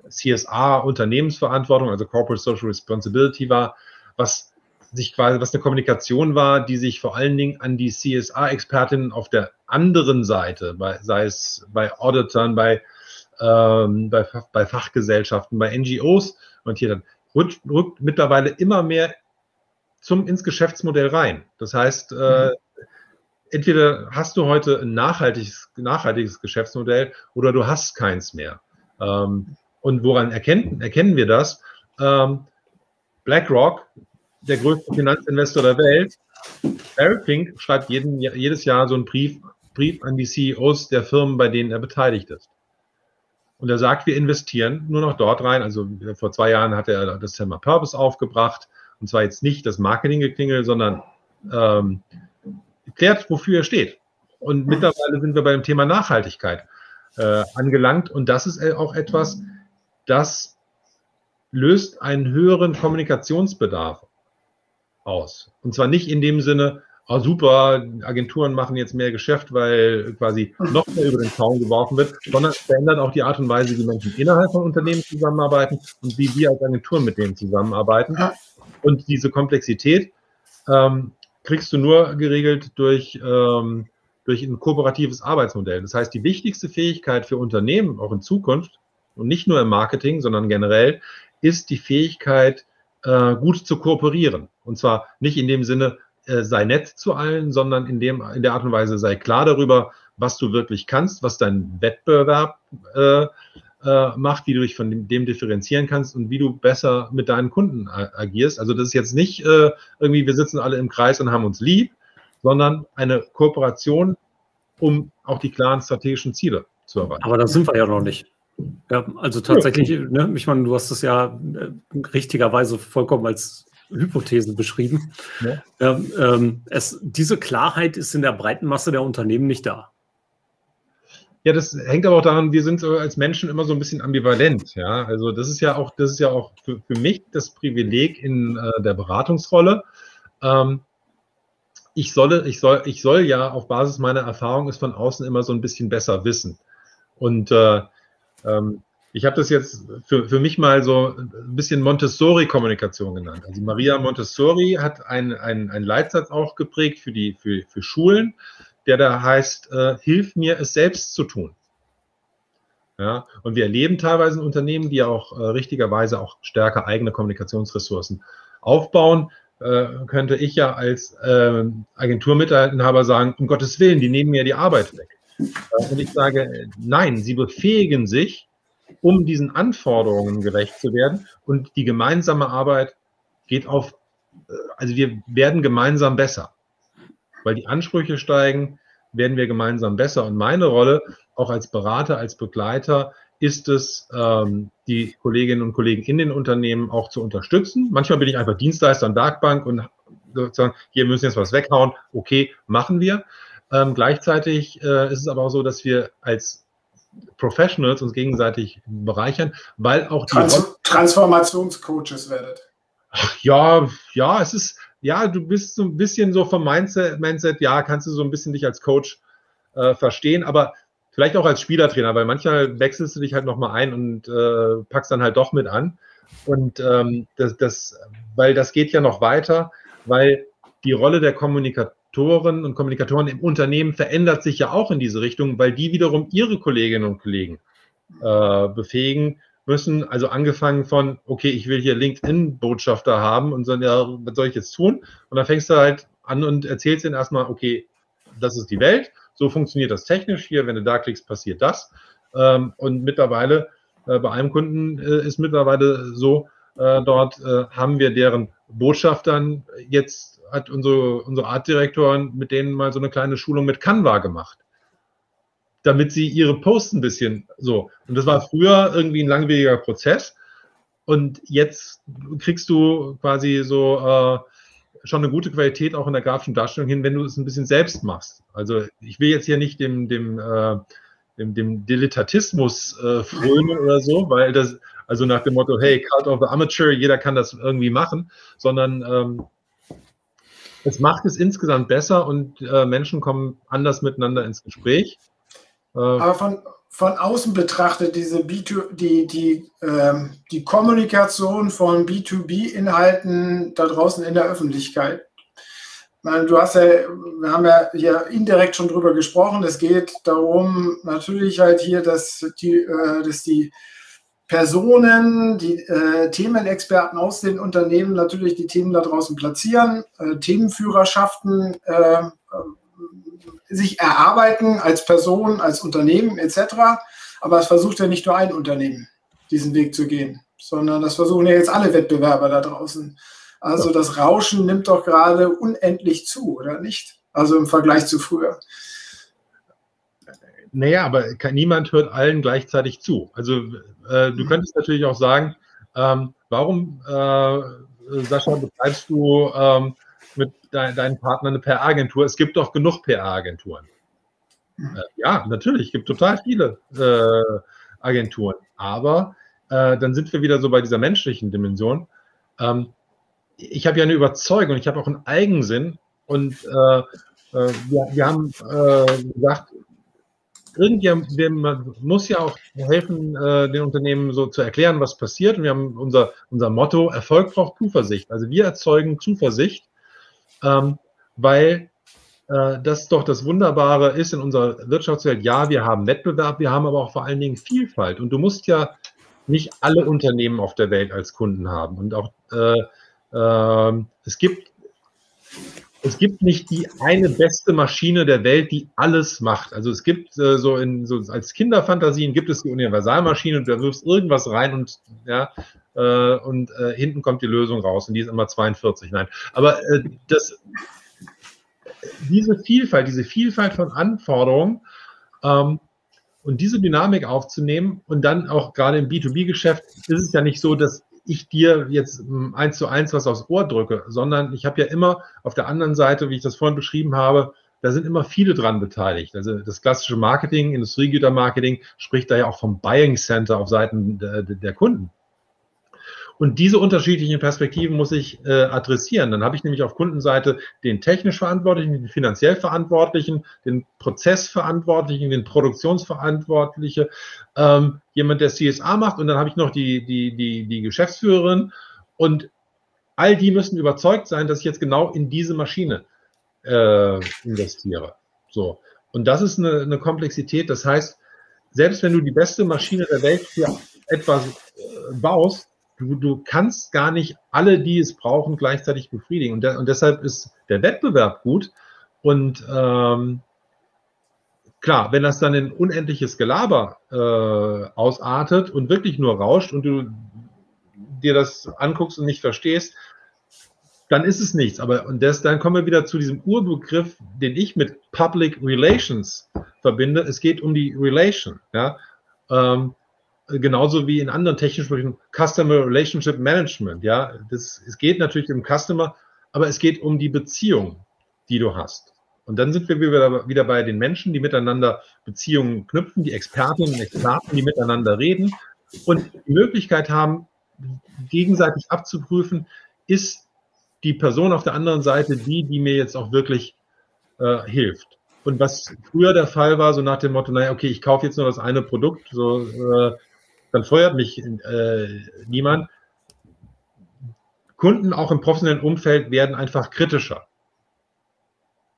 CSA, Unternehmensverantwortung, also Corporate Social Responsibility war, was sich quasi, was eine Kommunikation war, die sich vor allen Dingen an die CSA-Expertinnen auf der anderen Seite, bei, sei es bei Auditern, bei, ähm, bei, bei Fachgesellschaften, bei NGOs und hier dann rückt, rückt mittlerweile immer mehr zum ins Geschäftsmodell rein. Das heißt, äh, mhm. entweder hast du heute ein nachhaltiges, nachhaltiges Geschäftsmodell oder du hast keins mehr. Ähm, und woran erkennen, erkennen wir das? Ähm, BlackRock der größte Finanzinvestor der Welt. Barry Fink schreibt jeden, jedes Jahr so einen Brief, Brief an die CEOs der Firmen, bei denen er beteiligt ist. Und er sagt, wir investieren nur noch dort rein. Also vor zwei Jahren hat er das Thema Purpose aufgebracht. Und zwar jetzt nicht das Marketinggeklingel, sondern ähm, klärt, wofür er steht. Und mittlerweile sind wir beim Thema Nachhaltigkeit äh, angelangt. Und das ist auch etwas, das löst einen höheren Kommunikationsbedarf aus. Und zwar nicht in dem Sinne, oh super, Agenturen machen jetzt mehr Geschäft, weil quasi noch mehr über den Zaun geworfen wird, sondern es verändert auch die Art und Weise, wie Menschen innerhalb von Unternehmen zusammenarbeiten und wie wir als Agenturen mit denen zusammenarbeiten. Und diese Komplexität ähm, kriegst du nur geregelt durch, ähm, durch ein kooperatives Arbeitsmodell. Das heißt, die wichtigste Fähigkeit für Unternehmen, auch in Zukunft, und nicht nur im Marketing, sondern generell, ist die Fähigkeit, äh, gut zu kooperieren. Und zwar nicht in dem Sinne, äh, sei nett zu allen, sondern in, dem, in der Art und Weise sei klar darüber, was du wirklich kannst, was dein Wettbewerb äh, äh, macht, wie du dich von dem, dem, differenzieren kannst und wie du besser mit deinen Kunden agierst. Also das ist jetzt nicht äh, irgendwie, wir sitzen alle im Kreis und haben uns lieb, sondern eine Kooperation, um auch die klaren strategischen Ziele zu erreichen. Aber da sind wir ja noch nicht. Ja, also tatsächlich, ne, ich meine, du hast es ja äh, richtigerweise vollkommen als Hypothese beschrieben. Ja. Ähm, ähm, es, diese Klarheit ist in der breiten Masse der Unternehmen nicht da. Ja, das hängt aber auch daran, wir sind als Menschen immer so ein bisschen ambivalent. Ja, also das ist ja auch, das ist ja auch für, für mich das Privileg in äh, der Beratungsrolle. Ähm, ich solle, ich soll, ich soll ja auf Basis meiner Erfahrung es von außen immer so ein bisschen besser wissen. Und äh, ähm, ich habe das jetzt für, für mich mal so ein bisschen Montessori-Kommunikation genannt. Also Maria Montessori hat einen ein Leitsatz auch geprägt für, die, für, für Schulen, der da heißt, äh, hilf mir es selbst zu tun. Ja, und wir erleben teilweise in Unternehmen, die auch äh, richtigerweise auch stärker eigene Kommunikationsressourcen aufbauen. Äh, könnte ich ja als äh, Agenturmitinhaber sagen, um Gottes Willen, die nehmen mir die Arbeit weg. Äh, und ich sage, nein, sie befähigen sich, um diesen Anforderungen gerecht zu werden. Und die gemeinsame Arbeit geht auf, äh, also wir werden gemeinsam besser. Weil die Ansprüche steigen, werden wir gemeinsam besser. Und meine Rolle, auch als Berater, als Begleiter, ist es, ähm, die Kolleginnen und Kollegen in den Unternehmen auch zu unterstützen. Manchmal bin ich einfach Dienstleister an Werkbank und sozusagen, hier müssen jetzt was weghauen. Okay, machen wir. Ähm, gleichzeitig äh, ist es aber auch so, dass wir als Professionals uns gegenseitig bereichern, weil auch die Trans Transformationscoaches werdet. Ach, ja, ja, es ist, ja, du bist so ein bisschen so vom Mindset, Mindset ja, kannst du so ein bisschen dich als Coach äh, verstehen, aber vielleicht auch als Spielertrainer, weil manchmal wechselst du dich halt nochmal ein und äh, packst dann halt doch mit an. Und ähm, das, das, weil das geht ja noch weiter, weil die Rolle der Kommunikatoren und Kommunikatoren im Unternehmen verändert sich ja auch in diese Richtung, weil die wiederum ihre Kolleginnen und Kollegen äh, befähigen müssen. Also angefangen von, okay, ich will hier LinkedIn-Botschafter haben und so, ja, was soll ich jetzt tun? Und dann fängst du halt an und erzählst ihnen erstmal, okay, das ist die Welt so funktioniert das technisch. Hier, wenn du da klickst, passiert das. Ähm, und mittlerweile, äh, bei einem Kunden äh, ist mittlerweile so, äh, dort äh, haben wir deren Botschaftern jetzt hat unsere, unsere Artdirektoren mit denen mal so eine kleine Schulung mit Canva gemacht. Damit sie ihre Posts ein bisschen so. Und das war früher irgendwie ein langwieriger Prozess. Und jetzt kriegst du quasi so äh, schon eine gute Qualität auch in der grafischen Darstellung hin, wenn du es ein bisschen selbst machst. Also ich will jetzt hier nicht dem, dem, äh, dem, dem Dilettantismus äh, frönen oder so, weil das, also nach dem Motto, hey, Cult of the Amateur, jeder kann das irgendwie machen, sondern ähm, es macht es insgesamt besser und äh, Menschen kommen anders miteinander ins Gespräch. Äh, Aber von, von außen betrachtet, diese B2, die, die, ähm, die Kommunikation von B2B-Inhalten da draußen in der Öffentlichkeit. Meine, du hast ja, wir haben ja hier indirekt schon drüber gesprochen. Es geht darum, natürlich halt hier, dass die, äh, dass die Personen, die äh, Themenexperten aus den Unternehmen natürlich die Themen da draußen platzieren, äh, Themenführerschaften äh, sich erarbeiten als Person, als Unternehmen etc. Aber es versucht ja nicht nur ein Unternehmen, diesen Weg zu gehen, sondern das versuchen ja jetzt alle Wettbewerber da draußen. Also das Rauschen nimmt doch gerade unendlich zu, oder nicht? Also im Vergleich zu früher. Naja, aber niemand hört allen gleichzeitig zu. Also äh, du mhm. könntest natürlich auch sagen, ähm, warum, äh, Sascha, betreibst du ähm, mit de deinen Partnern eine PR-Agentur. Es gibt doch genug PR-Agenturen. Mhm. Äh, ja, natürlich, es gibt total viele äh, Agenturen. Aber äh, dann sind wir wieder so bei dieser menschlichen Dimension. Ähm, ich habe ja eine Überzeugung, ich habe auch einen Eigensinn und äh, wir, wir, haben gesagt, irgendjemand muss ja auch helfen, den Unternehmen so zu erklären, was passiert. Und wir haben unser, unser Motto, Erfolg braucht Zuversicht. Also wir erzeugen Zuversicht ähm, weil äh, das doch das Wunderbare ist in unserer Wirtschaftswelt. Ja, wir haben Wettbewerb, wir haben aber auch vor allen Dingen Vielfalt. Und du musst ja nicht alle Unternehmen auf der Welt als Kunden haben. Und auch äh, äh, es gibt es gibt nicht die eine beste Maschine der Welt, die alles macht. Also es gibt äh, so in so als Kinderfantasien gibt es die Universalmaschine und da wirfst irgendwas rein und ja äh, und äh, hinten kommt die Lösung raus und die ist immer 42. Nein, aber äh, das diese Vielfalt, diese Vielfalt von Anforderungen ähm, und diese Dynamik aufzunehmen und dann auch gerade im B2B-Geschäft ist es ja nicht so, dass ich dir jetzt hm, eins zu eins was aufs Ohr drücke, sondern ich habe ja immer auf der anderen Seite, wie ich das vorhin beschrieben habe, da sind immer viele dran beteiligt. Also das klassische Marketing, Industriegütermarketing spricht da ja auch vom Buying Center auf Seiten der, der Kunden. Und diese unterschiedlichen Perspektiven muss ich äh, adressieren. Dann habe ich nämlich auf Kundenseite den technisch Verantwortlichen, den finanziell Verantwortlichen, den Prozessverantwortlichen, den Produktionsverantwortliche, ähm, jemand, der CSA macht und dann habe ich noch die, die, die, die Geschäftsführerin und all die müssen überzeugt sein, dass ich jetzt genau in diese Maschine äh, investiere. So. Und das ist eine, eine Komplexität. Das heißt, selbst wenn du die beste Maschine der Welt für etwas äh, baust, du, du kannst gar nicht alle, die es brauchen, gleichzeitig befriedigen. Und, de und deshalb ist der Wettbewerb gut. Und ähm, klar, wenn das dann in unendliches Gelaber äh, ausartet und wirklich nur rauscht und du dir das anguckst und nicht verstehst, dann ist es nichts. Aber und das, dann kommen wir wieder zu diesem Urbegriff, den ich mit Public Relations verbinde. Es geht um die Relation. Ja? Ähm, genauso wie in anderen technischen Sprüchen Customer Relationship Management. Ja, das, es geht natürlich um Customer, aber es geht um die Beziehung, die du hast. Und dann sind wir wieder, wieder bei den Menschen, die miteinander Beziehungen knüpfen, die Expertinnen und Experten, die miteinander reden und die Möglichkeit haben, gegenseitig abzuprüfen, ist die Person auf der anderen Seite die, die mir jetzt auch wirklich äh, hilft. Und was früher der Fall war, so nach dem Motto, naja, okay, ich kaufe jetzt nur das eine Produkt, so, äh, dann feuert mich äh, niemand. Kunden auch im professionellen Umfeld werden einfach kritischer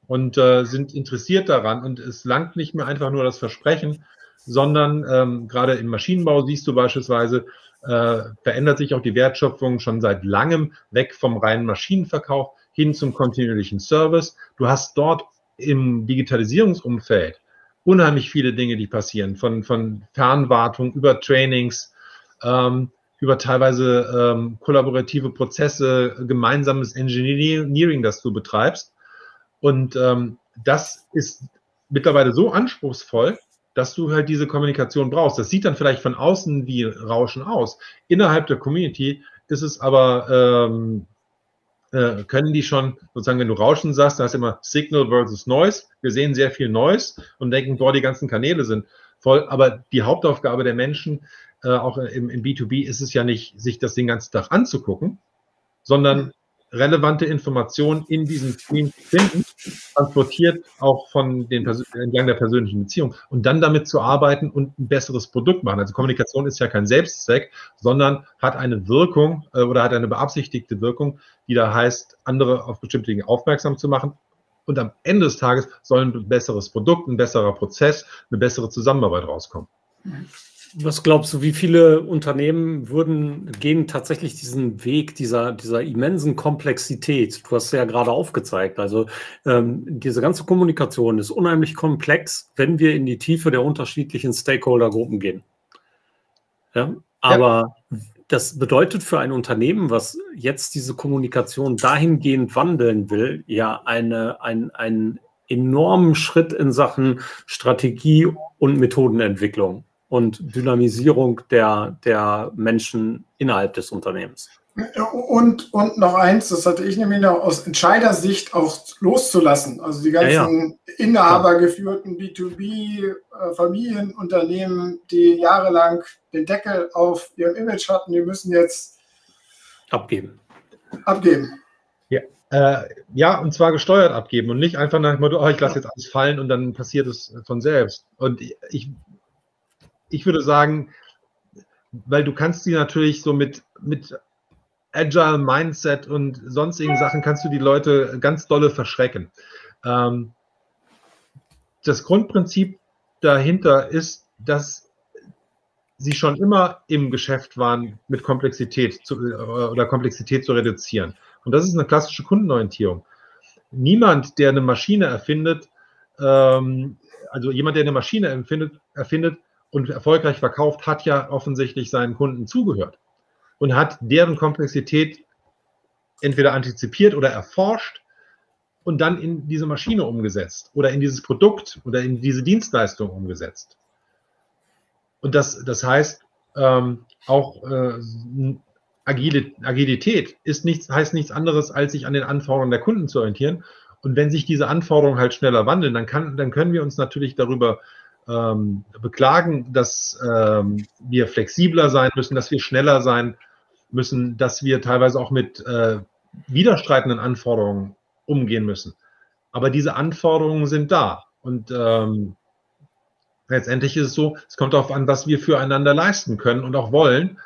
und äh, sind interessiert daran. Und es langt nicht mehr einfach nur das Versprechen, sondern ähm, gerade im Maschinenbau siehst du beispielsweise, äh, verändert sich auch die Wertschöpfung schon seit langem weg vom reinen Maschinenverkauf hin zum kontinuierlichen Service. Du hast dort im Digitalisierungsumfeld unheimlich viele Dinge, die passieren, von, von Fernwartung über Trainings, ähm, über teilweise ähm, kollaborative Prozesse, gemeinsames Engineering, das du betreibst. Und ähm, das ist mittlerweile so anspruchsvoll, dass du halt diese Kommunikation brauchst. Das sieht dann vielleicht von außen wie Rauschen aus. Innerhalb der Community ist es aber, ähm, äh, können die schon, sozusagen, wenn du Rauschen sagst, da hast du immer Signal versus Noise. Wir sehen sehr viel Noise und denken, boah, die ganzen Kanäle sind voll. Aber die Hauptaufgabe der Menschen, äh, auch im, im B2B, ist es ja nicht, sich das den ganzen Tag anzugucken, sondern relevante Informationen in diesem Stream finden, transportiert auch von den entlang der persönlichen Beziehung und dann damit zu arbeiten und ein besseres Produkt machen. Also Kommunikation ist ja kein Selbstzweck, sondern hat eine Wirkung äh, oder hat eine beabsichtigte Wirkung, die da heißt, andere auf bestimmte Dinge aufmerksam zu machen. Und am Ende des Tages soll ein besseres Produkt, ein besserer Prozess, eine bessere Zusammenarbeit rauskommen. Mhm. Was glaubst du, wie viele Unternehmen würden, gehen tatsächlich diesen Weg dieser, dieser immensen Komplexität? Du hast ja gerade aufgezeigt. Also ähm, diese ganze Kommunikation ist unheimlich komplex, wenn wir in die Tiefe der unterschiedlichen Stakeholder-Gruppen gehen. Ja? Aber ja. das bedeutet für ein Unternehmen, was jetzt diese Kommunikation dahingehend wandeln will, ja eine, ein, einen enormen Schritt in Sachen Strategie und Methodenentwicklung und Dynamisierung der, der Menschen innerhalb des Unternehmens. Und, und noch eins, das hatte ich nämlich noch aus Entscheidersicht auch loszulassen. Also die ganzen ja, ja. inhabergeführten B2B-Familienunternehmen, äh, die jahrelang den Deckel auf ihrem Image hatten, die müssen jetzt abgeben. Abgeben. Ja, äh, ja, und zwar gesteuert abgeben und nicht einfach nach dem Motto, oh, ich lasse jetzt alles fallen und dann passiert es von selbst. Und ich ich würde sagen, weil du kannst die natürlich so mit, mit Agile Mindset und sonstigen Sachen kannst du die Leute ganz dolle verschrecken. Ähm, das Grundprinzip dahinter ist, dass sie schon immer im Geschäft waren, mit Komplexität zu, äh, oder Komplexität zu reduzieren. Und das ist eine klassische Kundenorientierung. Niemand, der eine Maschine erfindet, ähm, also jemand, der eine Maschine erfindet, erfindet und erfolgreich verkauft, hat ja offensichtlich seinen Kunden zugehört und hat deren Komplexität entweder antizipiert oder erforscht und dann in diese Maschine umgesetzt oder in dieses Produkt oder in diese Dienstleistung umgesetzt. Und das, das heißt, ähm, auch äh, Agile, Agilität ist nichts, heißt nichts anderes, als sich an den Anforderungen der Kunden zu orientieren. Und wenn sich diese Anforderungen halt schneller wandeln, dann, kann, dann können wir uns natürlich darüber ähm, beklagen, dass ähm, wir flexibler sein müssen, dass wir schneller sein müssen, dass wir teilweise auch mit äh, widerstreitenden Anforderungen umgehen müssen. Aber diese Anforderungen sind da. Und ähm, letztendlich ist es so, es kommt darauf an, was wir füreinander leisten können und auch wollen.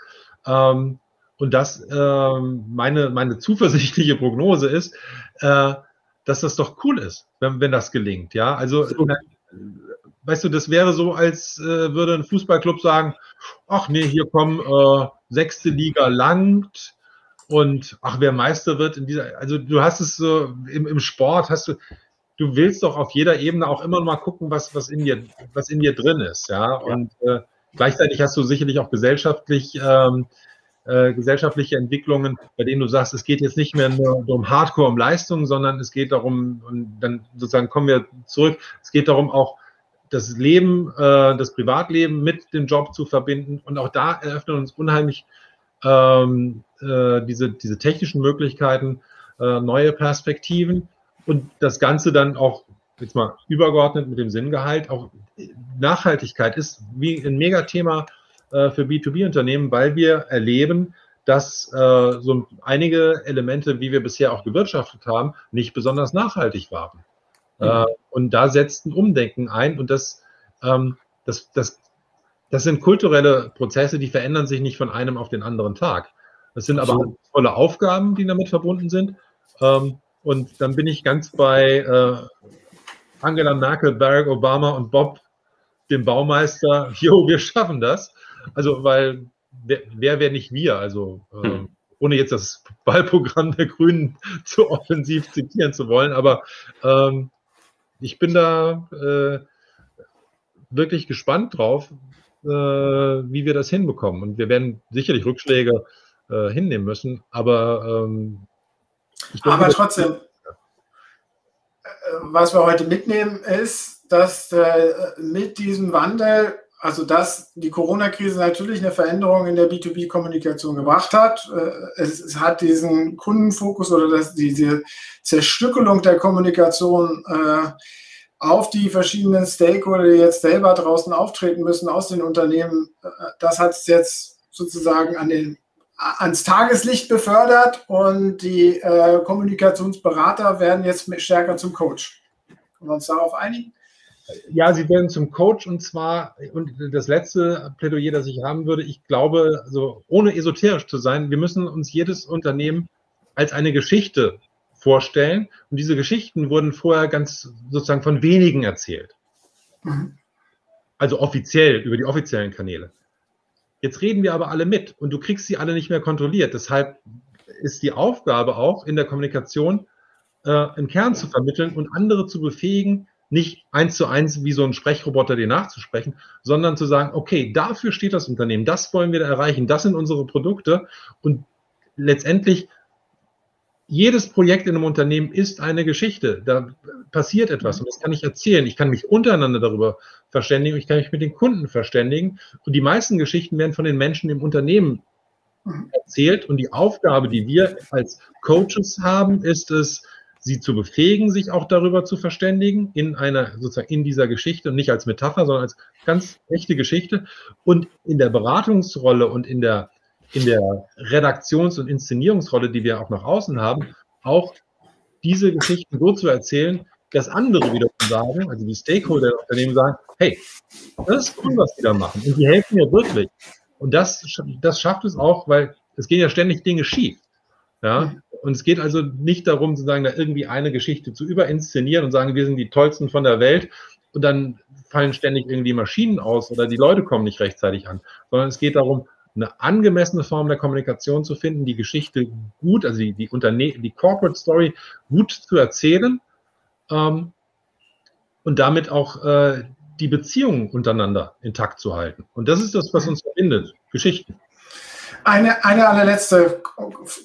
Ähm, und das, ähm, meine, meine zuversichtliche Prognose ist, äh, dass das doch cool ist, wenn, wenn das gelingt. Ja, also, na, weißt du, das wäre so, als äh, würde ein Fußballclub sagen, ach nee, hier kommen äh, sechste Liga langt und ach, wer Meister wird in dieser, also du hast es so im, im Sport, hast du, du willst doch auf jeder Ebene auch immer mal gucken, was, was in dir, was in dir drin ist, ja. Und äh, gleichzeitig hast du sicherlich auch gesellschaftlich ähm, äh, gesellschaftliche Entwicklungen, bei denen du sagst, es geht jetzt nicht mehr nur um Hardcore, um Leistung, sondern es geht darum, und dann sozusagen kommen wir zurück, es geht darum auch, das Leben, äh, das Privatleben mit dem Job zu verbinden. Und auch da eröffnen uns unheimlich ähm, äh, diese, diese technischen Möglichkeiten, äh, neue Perspektiven und das Ganze dann auch jetzt mal übergeordnet mit dem Sinngehalt, auch Nachhaltigkeit ist wie ein Megathema äh, für B2B-Unternehmen, weil wir erleben, dass äh, so einige Elemente, wie wir bisher auch gewirtschaftet haben, nicht besonders nachhaltig waren. Äh, und da setzt ein Umdenken ein und das, ähm, das, das, das sind kulturelle Prozesse, die verändern sich nicht von einem auf den anderen Tag. Das sind aber so. tolle Aufgaben, die damit verbunden sind. Ähm, und dann bin ich ganz bei äh, Angela Merkel, Barack Obama und Bob, dem Baumeister. Jo, wir schaffen das. Also, weil wer, wer wäre nicht wir? Also, äh, hm. ohne jetzt das Wahlprogramm der Grünen zu offensiv zitieren zu wollen, aber ähm, ich bin da äh, wirklich gespannt drauf, äh, wie wir das hinbekommen. Und wir werden sicherlich Rückschläge äh, hinnehmen müssen, aber ähm, aber trotzdem, äh, was wir heute mitnehmen, ist, dass äh, mit diesem Wandel also dass die Corona-Krise natürlich eine Veränderung in der B2B-Kommunikation gebracht hat. Äh, es, hat diesen Kundenfokus oder das, diese Zerstückelung der Kommunikation äh, auf die verschiedenen Stakeholder, die jetzt selber draußen auftreten müssen aus den Unternehmen, äh, das hat es jetzt sozusagen an den, ans Tageslicht befördert und die Kommunikationsberater werden jetzt stärker zum Coach. Können wir uns darauf einigen? Ja, sie werden zum Coach und zwar, und das letzte Plädoyer, das ich haben würde, ich glaube, also ohne esoterisch zu sein, wir müssen uns jedes Unternehmen als eine Geschichte vorstellen. Und diese Geschichten wurden vorher ganz sozusagen von wenigen erzählt. Also offiziell, über die offiziellen Kanäle. Jetzt reden wir aber alle mit und du kriegst sie alle nicht mehr kontrolliert. Deshalb ist die Aufgabe auch in der Kommunikation, äh, einen Kern zu vermitteln und andere zu befähigen, nicht eins zu eins wie so ein Sprechroboter dir nachzusprechen, sondern zu sagen, okay, dafür steht das Unternehmen, das wollen wir da erreichen, das sind unsere Produkte. Und letztendlich jedes Projekt in einem Unternehmen ist eine Geschichte. Da passiert etwas. Und das kann ich erzählen. Ich kann mich untereinander darüber verständigen, ich kann mich mit den Kunden verständigen. Und die meisten Geschichten werden von den Menschen im Unternehmen erzählt. Und die Aufgabe, die wir als Coaches haben, ist es, sie zu befähigen, sich auch darüber zu verständigen, in einer, sozusagen in dieser Geschichte und nicht als Metapher, sondern als ganz echte Geschichte. Und in der Beratungsrolle und in der, in der Redaktions- und Inszenierungsrolle, die wir auch nach außen haben, auch diese Geschichten so zu erzählen, dass andere wiederum sagen, also die Stakeholder der Unternehmen sagen, hey, das ist cool, was die da machen. Und die helfen mir wirklich. Und das, das schafft es auch, weil es gehen ja ständig Dinge schief. Ja, und es geht also nicht darum, sozusagen da irgendwie eine Geschichte zu überinszenieren und sagen, wir sind die tollsten von der Welt und dann fallen ständig irgendwie Maschinen aus oder die Leute kommen nicht rechtzeitig an, sondern es geht darum, eine angemessene Form der Kommunikation zu finden, die Geschichte gut, also die, die, Unterne die Corporate Story gut zu erzählen ähm, und damit auch äh, die Beziehungen untereinander intakt zu halten. Und das ist das, was uns verbindet, Geschichten. Eine, eine allerletzte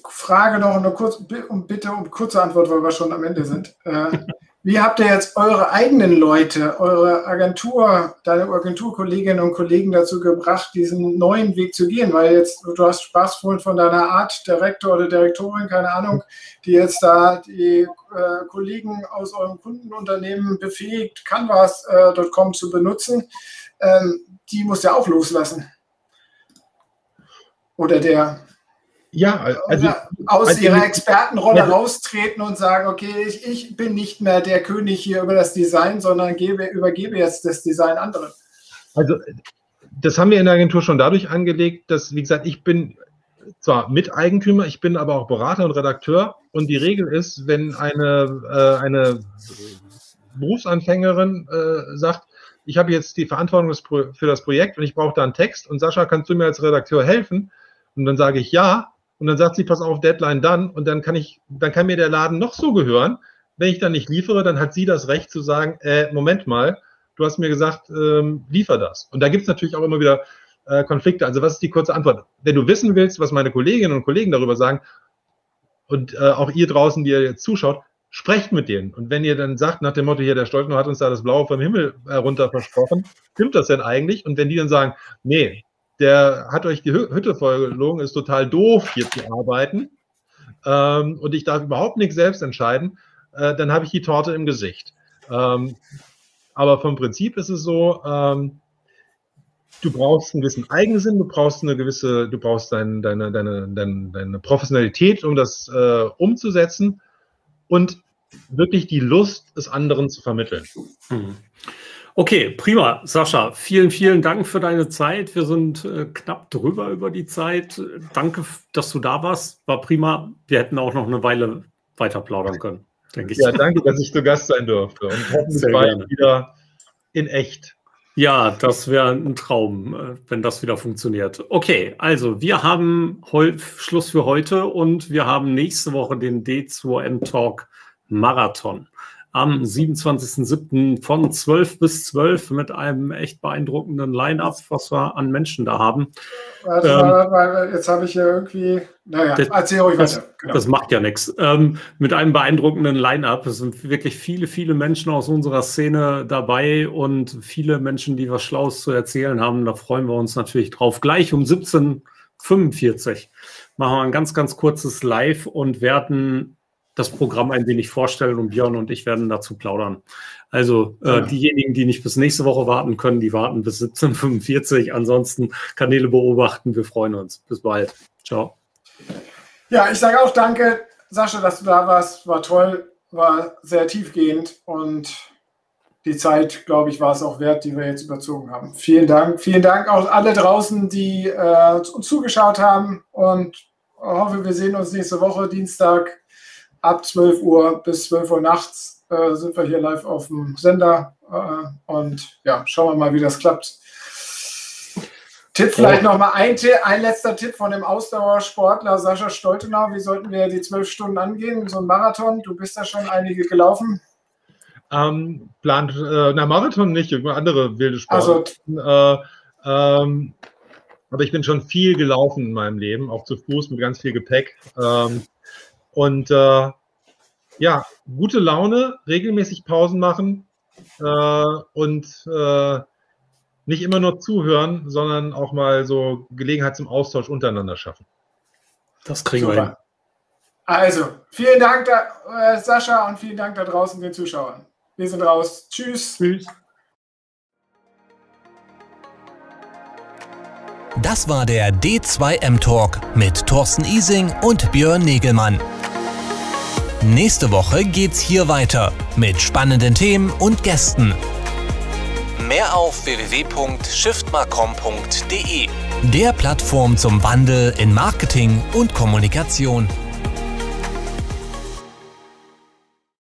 Frage noch, eine kurz, bitte um kurze Antwort, weil wir schon am Ende sind. Äh, wie habt ihr jetzt eure eigenen Leute, eure Agentur, deine Agenturkolleginnen und Kollegen dazu gebracht, diesen neuen Weg zu gehen? Weil jetzt, du hast Spaß vorhin von deiner Art, Direktor oder Direktorin, keine Ahnung, die jetzt da die äh, Kollegen aus eurem Kundenunternehmen befähigt, Canvas.com äh, zu benutzen. Ähm, die muss ja auch loslassen oder der ja, also aus also, ihrer Expertenrolle ja, raustreten und sagen, okay, ich, ich bin nicht mehr der König hier über das Design, sondern gebe, übergebe jetzt das Design anderen. Also das haben wir in der Agentur schon dadurch angelegt, dass, wie gesagt, ich bin zwar Miteigentümer, ich bin aber auch Berater und Redakteur. Und die Regel ist, wenn eine, äh, eine Berufsanfängerin äh, sagt, ich habe jetzt die Verantwortung für das Projekt und ich brauche da einen Text und Sascha, kannst du mir als Redakteur helfen? Und dann sage ich ja. Und dann sagt sie, pass auf, Deadline dann. Und dann kann ich, dann kann mir der Laden noch so gehören. Wenn ich dann nicht liefere, dann hat sie das Recht zu sagen, äh, Moment mal, du hast mir gesagt, ähm, liefer das. Und da gibt es natürlich auch immer wieder äh, Konflikte. Also was ist die kurze Antwort? Wenn du wissen willst, was meine Kolleginnen und Kollegen darüber sagen, und äh, auch ihr draußen, die ihr jetzt zuschaut, sprecht mit denen. Und wenn ihr dann sagt, nach dem Motto, hier, der Stoltenau hat uns da das Blaue vom Himmel herunter versprochen, stimmt das denn eigentlich? Und wenn die dann sagen, nee, der hat euch die Hütte vollgelogen, ist total doof, hier zu arbeiten, ähm, und ich darf überhaupt nichts selbst entscheiden, äh, dann habe ich die Torte im Gesicht. Ähm, aber vom Prinzip ist es so, ähm, du brauchst einen gewissen Eigensinn, du brauchst eine gewisse, du brauchst dein, deine, deine, deine, deine Professionalität, um das äh, umzusetzen und wirklich die Lust, es anderen zu vermitteln. Mhm. Okay, prima. Sascha, vielen, vielen Dank für deine Zeit. Wir sind äh, knapp drüber über die Zeit. Danke, dass du da warst. War prima. Wir hätten auch noch eine Weile weiter plaudern können, denke ich. Ja, danke, dass ich zu Gast sein durfte. Und hoffentlich bald wieder in echt. Ja, das wäre ein Traum, äh, wenn das wieder funktioniert. Okay, also wir haben Schluss für heute und wir haben nächste Woche den D2M Talk Marathon am 27.07. von 12 bis 12 mit einem echt beeindruckenden Line-Up, was wir an Menschen da haben. Warte, ähm, jetzt habe ich hier irgendwie, naja, das, erzähl euch weiter. Genau. Das macht ja nichts. Ähm, mit einem beeindruckenden Line-Up. Es sind wirklich viele, viele Menschen aus unserer Szene dabei und viele Menschen, die was Schlaues zu erzählen haben. Da freuen wir uns natürlich drauf. Gleich um 17.45 machen wir ein ganz, ganz kurzes Live und werden das Programm ein wenig vorstellen und Björn und ich werden dazu plaudern. Also äh, ja. diejenigen, die nicht bis nächste Woche warten können, die warten bis 17.45 Ansonsten Kanäle beobachten. Wir freuen uns. Bis bald. Ciao. Ja, ich sage auch danke, Sascha, dass du da warst. War toll, war sehr tiefgehend und die Zeit, glaube ich, war es auch wert, die wir jetzt überzogen haben. Vielen Dank. Vielen Dank auch alle draußen, die äh, uns zugeschaut haben und hoffe, wir sehen uns nächste Woche, Dienstag ab 12 Uhr bis 12 Uhr nachts äh, sind wir hier live auf dem Sender. Äh, und ja, schauen wir mal, wie das klappt. Tipp vielleicht oh. noch mal ein, ein letzter Tipp von dem Ausdauersportler Sascha Stoltenau. Wie sollten wir die zwölf Stunden angehen? So ein Marathon, du bist da schon einige gelaufen. Ähm, plant, äh, na, Marathon nicht, andere wilde Sport. Also, äh, ähm, aber ich bin schon viel gelaufen in meinem Leben, auch zu Fuß mit ganz viel Gepäck. Ähm, und äh, ja, gute Laune, regelmäßig Pausen machen äh, und äh, nicht immer nur zuhören, sondern auch mal so Gelegenheit zum Austausch untereinander schaffen. Das kriegen Super. wir hin. Also, vielen Dank, da, äh, Sascha, und vielen Dank da draußen den Zuschauern. Wir sind raus. Tschüss. Tschüss. Das war der D2M Talk mit Thorsten Ising und Björn Negelmann. Nächste Woche geht's hier weiter mit spannenden Themen und Gästen. Mehr auf www.shiftmarcom.de, der Plattform zum Wandel in Marketing und Kommunikation.